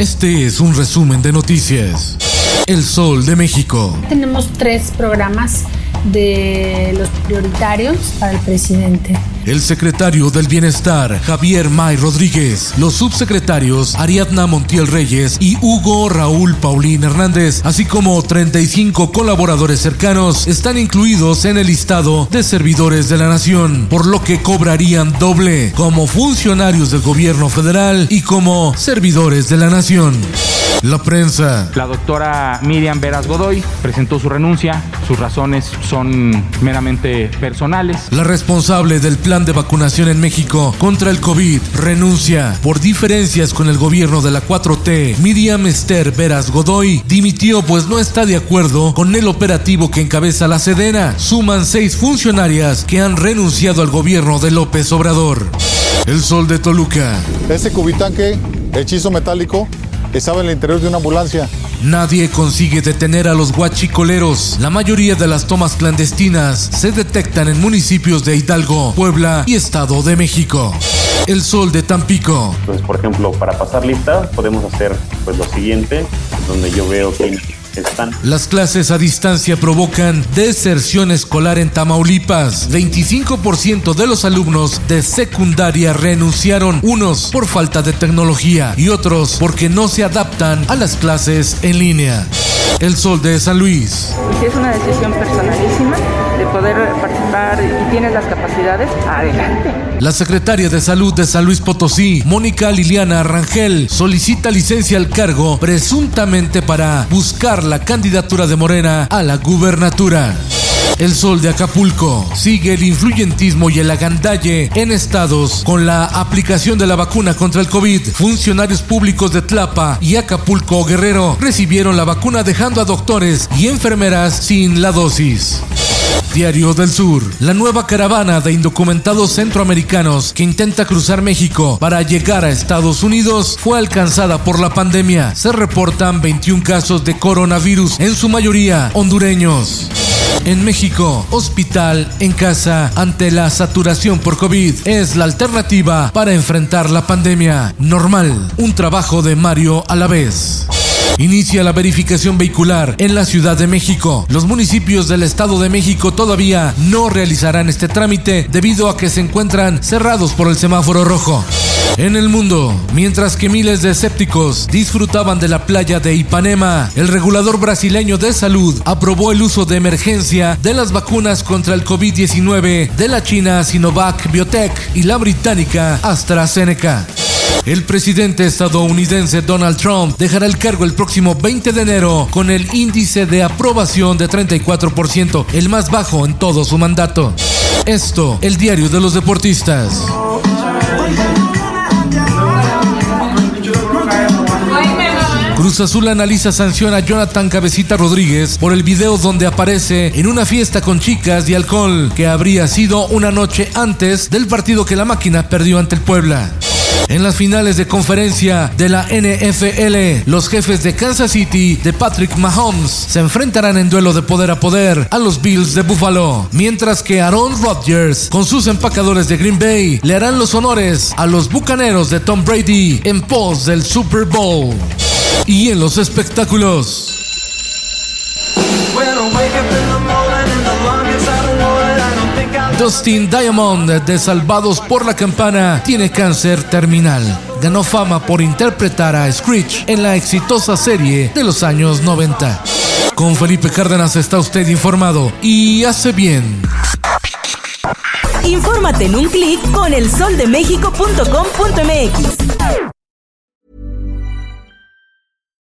Este es un resumen de noticias. El Sol de México. Tenemos tres programas de los prioritarios para el presidente. El secretario del Bienestar, Javier May Rodríguez. Los subsecretarios, Ariadna Montiel Reyes y Hugo Raúl Paulín Hernández, así como 35 colaboradores cercanos, están incluidos en el listado de servidores de la nación, por lo que cobrarían doble como funcionarios del gobierno federal y como servidores de la nación. La prensa. La doctora Miriam Veras Godoy presentó su renuncia. Sus razones son meramente personales. La responsable del plan de vacunación en México contra el COVID renuncia por diferencias con el gobierno de la 4T. Miriam Esther Veras Godoy dimitió pues no está de acuerdo con el operativo que encabeza la Sedena. Suman seis funcionarias que han renunciado al gobierno de López Obrador. El sol de Toluca. Ese cubitanque, hechizo metálico, estaba en el interior de una ambulancia. Nadie consigue detener a los guachicoleros. La mayoría de las tomas clandestinas se detectan en municipios de Hidalgo, Puebla y Estado de México. El sol de Tampico. Entonces, por ejemplo, para pasar lista podemos hacer pues lo siguiente, donde yo veo quiénes están. Las clases a distancia provocan deserción escolar en Tamaulipas. 25% de los alumnos de secundaria renunciaron, unos por falta de tecnología y otros porque no se adaptan a las clases en línea. El sol de San Luis. Si es una decisión personalísima poder participar y tienes las capacidades, adelante. La secretaria de Salud de San Luis Potosí, Mónica Liliana Rangel, solicita licencia al cargo presuntamente para buscar la candidatura de Morena a la gubernatura. El sol de Acapulco sigue el influyentismo y el agandalle en estados con la aplicación de la vacuna contra el COVID. Funcionarios públicos de Tlapa y Acapulco Guerrero recibieron la vacuna dejando a doctores y enfermeras sin la dosis. Diario del Sur. La nueva caravana de indocumentados centroamericanos que intenta cruzar México para llegar a Estados Unidos fue alcanzada por la pandemia. Se reportan 21 casos de coronavirus, en su mayoría hondureños. En México, hospital en casa ante la saturación por COVID es la alternativa para enfrentar la pandemia. Normal, un trabajo de Mario a la vez. Inicia la verificación vehicular en la Ciudad de México. Los municipios del Estado de México todavía no realizarán este trámite debido a que se encuentran cerrados por el semáforo rojo. En el mundo, mientras que miles de escépticos disfrutaban de la playa de Ipanema, el regulador brasileño de salud aprobó el uso de emergencia de las vacunas contra el COVID-19 de la China Sinovac Biotech y la británica AstraZeneca. El presidente estadounidense Donald Trump dejará el cargo el próximo 20 de enero con el índice de aprobación de 34%, el más bajo en todo su mandato. Esto, el diario de los deportistas. Cruz Azul analiza sanción a Jonathan Cabecita Rodríguez por el video donde aparece en una fiesta con chicas y alcohol que habría sido una noche antes del partido que la máquina perdió ante el Puebla. En las finales de conferencia de la NFL, los jefes de Kansas City de Patrick Mahomes se enfrentarán en duelo de poder a poder a los Bills de Buffalo, mientras que Aaron Rodgers con sus empacadores de Green Bay le harán los honores a los Bucaneros de Tom Brady en pos del Super Bowl. Y en los espectáculos. Dustin Diamond de Salvados por la Campana tiene cáncer terminal. Ganó fama por interpretar a Screech en la exitosa serie de los años 90. Con Felipe Cárdenas está usted informado y hace bien. Infórmate en un clic con elsoldemexico.com.mx.